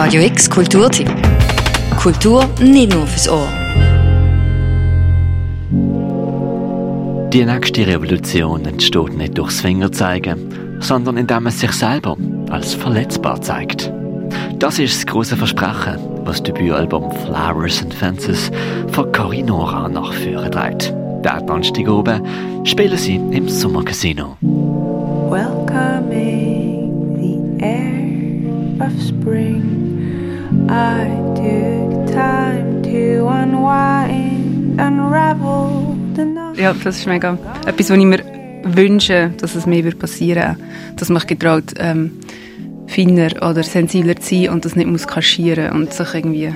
Radio X Kulturtipp. Kultur nicht nur fürs Ohr. Die nächste Revolution entsteht nicht durchs Fingerzeigen, sondern indem man sich selber als verletzbar zeigt. Das ist das große Versprechen, was das Debütalbum Flowers and Fences von Corinora nachführen trägt. Der Donnerstag oben spielen sie im Sommercasino. Welcoming the air of spring, I took time to unwind, unravel the knot. Ja, das ist mega etwas, was ich mir wünsche, dass es mehr passieren Dass man sich getraut, ähm, feiner oder sensibler zu sein und das nicht muss kaschieren und sich irgendwie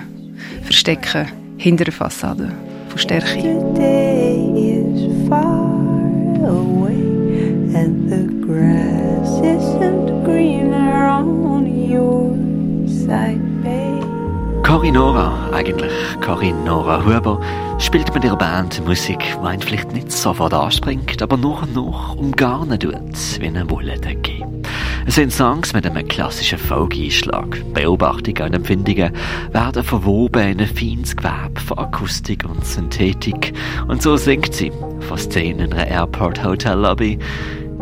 verstecken hinter der Fassade von Stärke. Away, your side. Corinora, eigentlich Corinora Huber, spielt mit ihrer Band Musik, die einen vielleicht nicht sofort anspringt, aber und nach umgarnen tut, wie eine Wolldecke. Es sind Songs mit einem klassischen Folk-Einschlag. Beobachtungen und Empfindungen werden verwoben in ein feines Gewebe von Akustik und Synthetik. Und so singt sie von Szenen in einer Airport-Hotel-Lobby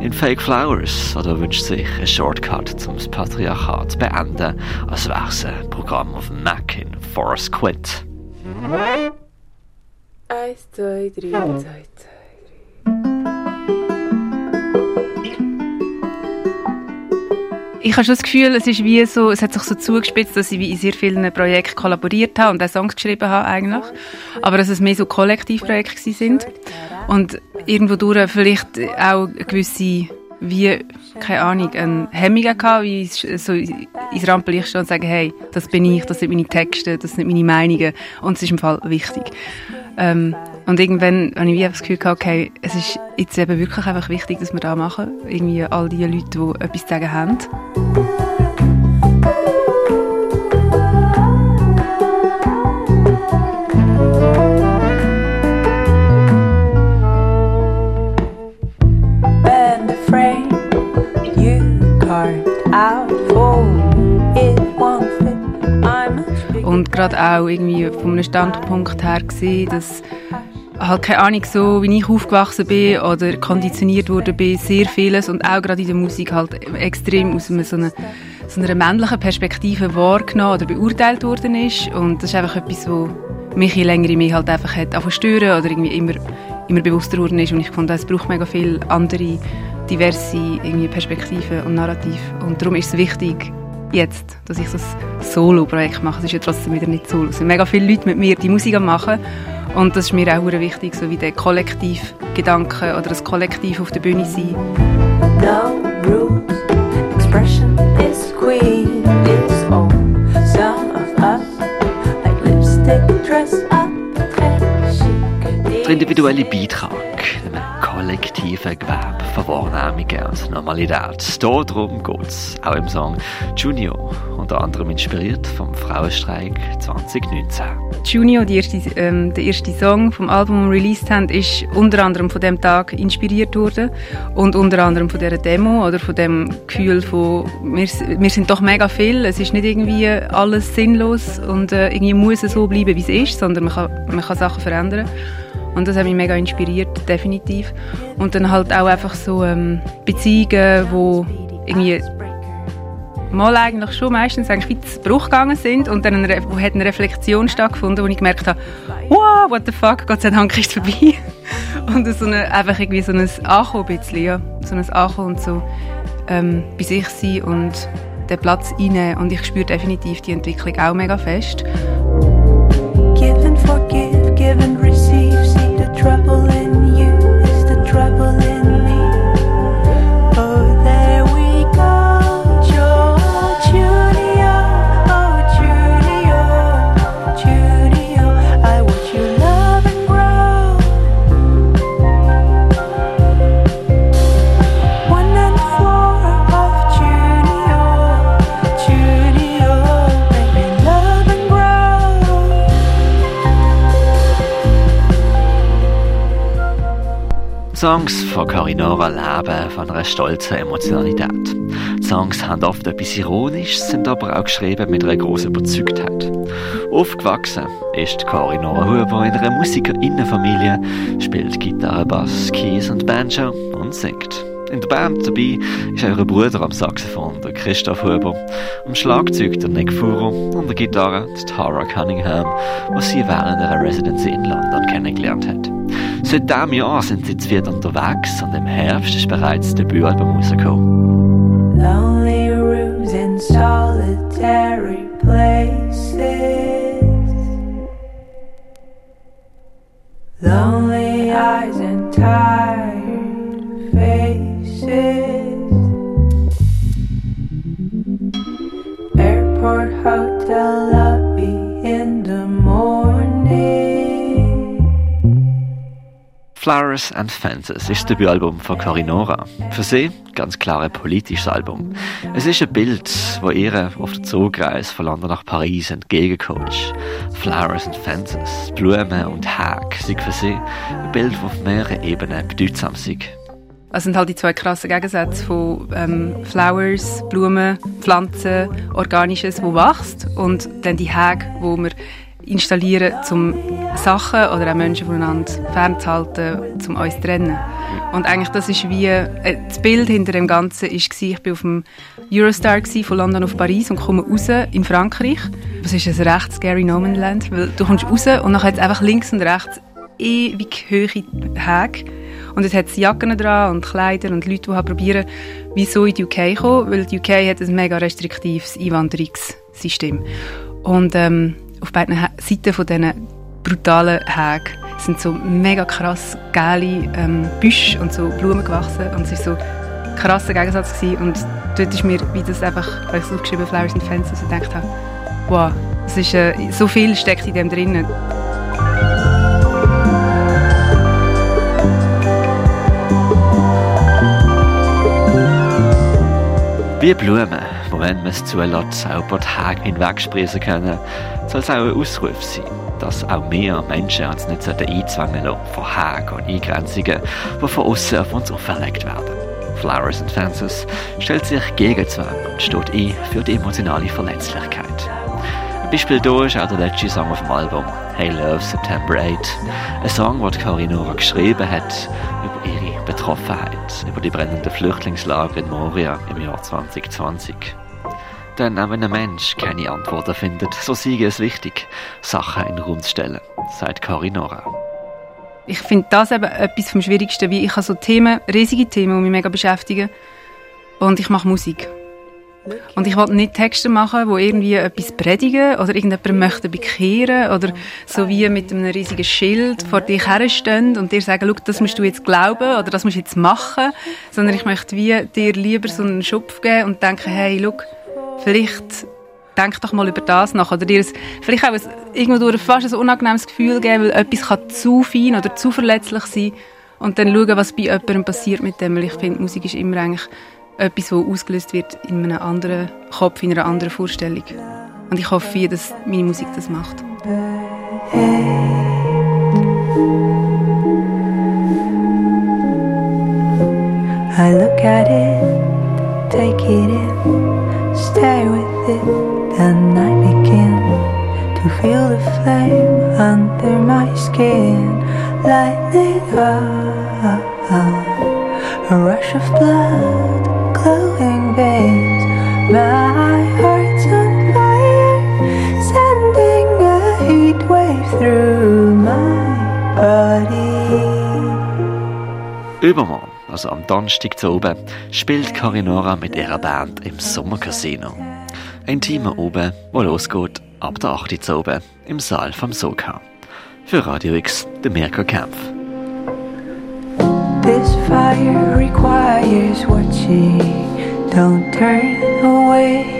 in Fake Flowers oder wünscht sich einen Shortcut, um das Patriarchat zu beenden, als wäre es ein Programm auf dem Mac in Forest Quit. Eins, zwei, drei, zwei, zwei. Ich habe schon das Gefühl, es ist wie so, es hat sich so zugespitzt, dass ich wie in sehr vielen Projekten kollaboriert habe und auch Songs geschrieben habe eigentlich. Aber dass es mehr so Kollektivprojekte sind. Und irgendwo durch vielleicht auch eine gewisse, wie, keine Ahnung, eine Hemmung gehabt, wie so ins Rampenlicht stehen und sagen, hey, das bin ich, das sind meine Texte, das sind meine Meinungen und es ist im Fall wichtig. Ähm, und irgendwann habe ich wie das Gefühl gehabt, okay, es ist jetzt eben wirklich einfach wichtig, dass wir das machen. Irgendwie all die Leute, die etwas zu sagen haben. Und gerade auch irgendwie von einem Standpunkt her gesehen, dass halt keine Ahnung, so wie ich aufgewachsen bin oder konditioniert worden bin, sehr vieles und auch gerade in der Musik halt extrem aus einer, so einer, so einer männlichen Perspektive wahrgenommen oder beurteilt worden ist. Und das ist einfach etwas, wo mich je länger mehr halt einfach hat stören oder irgendwie immer, immer bewusster geworden ist. Und ich fand, es braucht mega viele andere, diverse irgendwie Perspektiven und Narrative. Und darum ist es wichtig, jetzt, dass ich so ein Solo-Projekt mache. Es ist ja trotzdem wieder nicht Solo. Es sind mega viele Leute mit mir, die Musik machen. Und das ist mir auch wichtig, so wie der Kollektivgedanke oder das Kollektiv auf der Bühne sein. No Der individuelle Beitrag in einem kollektiven Gewebe von Wahrnehmungen und Normalität. Darum geht es auch im Song Junior, unter anderem inspiriert vom Frauenstreik 2019. Junior, erste, ähm, der erste Song vom Album, wir released haben, ist unter anderem von dem Tag inspiriert worden und unter anderem von dieser Demo oder von dem Gefühl von wir, wir sind doch mega viel, es ist nicht irgendwie alles sinnlos und äh, irgendwie muss es so bleiben, wie es ist, sondern man kann, man kann Sachen verändern. Und das hat mich mega inspiriert, definitiv. Und dann halt auch einfach so ähm, Beziehungen, wo irgendwie mal eigentlich schon meistens eigentlich zu Bruch gegangen sind und dann eine, wo hat eine Reflexion stattgefunden, wo ich gemerkt habe, wow, what the fuck, Gott sei Dank ist es vorbei. Und so eine, einfach irgendwie so ein Ankommen bisschen, ja. So ein Ankommen und so ähm, bei sich sein und den Platz einnehmen. Und ich spüre definitiv die Entwicklung auch mega fest. Songs von Corinora leben von einer stolzen Emotionalität. Das Songs haben oft etwas Ironisches, sind aber auch geschrieben mit einer großen Überzeugtheit. Aufgewachsen ist Cory Nora Huber in einer Musikerinnenfamilie, spielt Gitarre, Bass, Keys und Banjo und singt. In der Band dabei ist ihr Bruder am Saxophon, der Christoph Huber, am Schlagzeug der Nick Furo und der Gitarre die Tara Cunningham, was sie während ihrer Residency in London kennengelernt hat. Seit diesem Jahr sind sie wieder unterwegs und im Herbst ist bereits das Debütalbum rausgekommen. Lonely rooms in solitary Flowers and Fences ist das Debütalbum von Corinora. Für sie ganz klar ein politisches Album. Es ist ein Bild, wo ihr auf der Zugreise von London nach Paris entgegengekommen ist. Flowers and Fences, Blumen und Hag sind für sie ein Bild, das auf mehreren Ebenen bedeutsam ist. Das sind halt die zwei krassen Gegensätze von ähm, Flowers, Blumen, Pflanzen, Organisches, wo wächst und dann die Häge, wo wir installieren, um Sachen oder auch Menschen voneinander fernzuhalten, um uns zu trennen. Und eigentlich das ist wie, äh, das Bild hinter dem Ganzen war, ich war auf dem Eurostar gewesen, von London auf Paris und komme raus in Frankreich. Das ist ein recht scary No Man's Land, weil du kommst raus und dann hat es einfach links und rechts ewig hohe Häge. Und es hat Jacken dran und Kleider und Leute, die halt probieren, wieso in die UK kommen, weil die UK hat ein mega restriktives Einwanderungssystem. Und ähm, auf beiden Seiten von diesen brutalen Hägen sind so mega krass geile ähm, Büsche und so Blumen gewachsen und es war so ein krasser Gegensatz gewesen. und dort ist mir, wie das einfach, weil ich es aufgeschrieben Flowers and Fences, und gedacht habe, wow, es ist, äh, so viel steckt in dem drinnen. Wie Blumen, wenn man es zulässt, auch über die Häge hinwegsprießen können, soll es auch ein Ausruf sein, dass auch wir Menschen uns nicht einzwängen lassen von Hägen und Eingrenzungen, die von außen auf uns auferlegt werden. Flowers and Fences stellt sich gegen Zwang und steht ein für die emotionale Verletzlichkeit. Ein Beispiel hier ist auch der letzte Song auf dem Album, Hey Love September 8. Ein Song, den Carinora geschrieben hat über ihre Betroffenheit, über die brennenden Flüchtlingslager in Moria im Jahr 2020. Denn auch wenn ein Mensch keine Antworten findet, so sei es wichtig, Sachen in den Raum zu stellen, sagt Carinora. Ich finde das eben etwas vom Schwierigsten, wie ich habe so Themen, riesige Themen, die mich mega beschäftigen und ich mache Musik. Und ich wollte nicht Texte machen, wo irgendwie etwas predigen oder irgendjemanden möchten bekehren oder so wie mit einem riesigen Schild vor dich herstehen und dir sagen, schau, das musst du jetzt glauben oder das musst du jetzt machen, sondern ich möchte wie dir lieber so einen Schupf geben und denken, hey, schau, vielleicht denk doch mal über das nach. Oder dir ein, vielleicht auch ein, irgendwo durch fast ein unangenehmes Gefühl geben, weil etwas kann zu fein oder zu verletzlich sein. Und dann schauen, was bei jemandem passiert mit dem, weil ich finde, Musik ist immer eigentlich etwas, was ausgelöst wird in einem anderen Kopf, in einer anderen Vorstellung. Und ich hoffe, dass meine Musik das macht. I look at it, take it in, stay with it, then I begin to feel the flame under my skin, lighting up. A rush of blood, Übermorgen, also am Donnerstag zu oben, spielt Carinora mit ihrer Band im Sommercasino. Ein Team oben, wo losgeht ab der 8. Uhr zu oben im Saal vom Soka. Für Radio X, der Mirko Kempf. This fire requires watching. Don't turn away.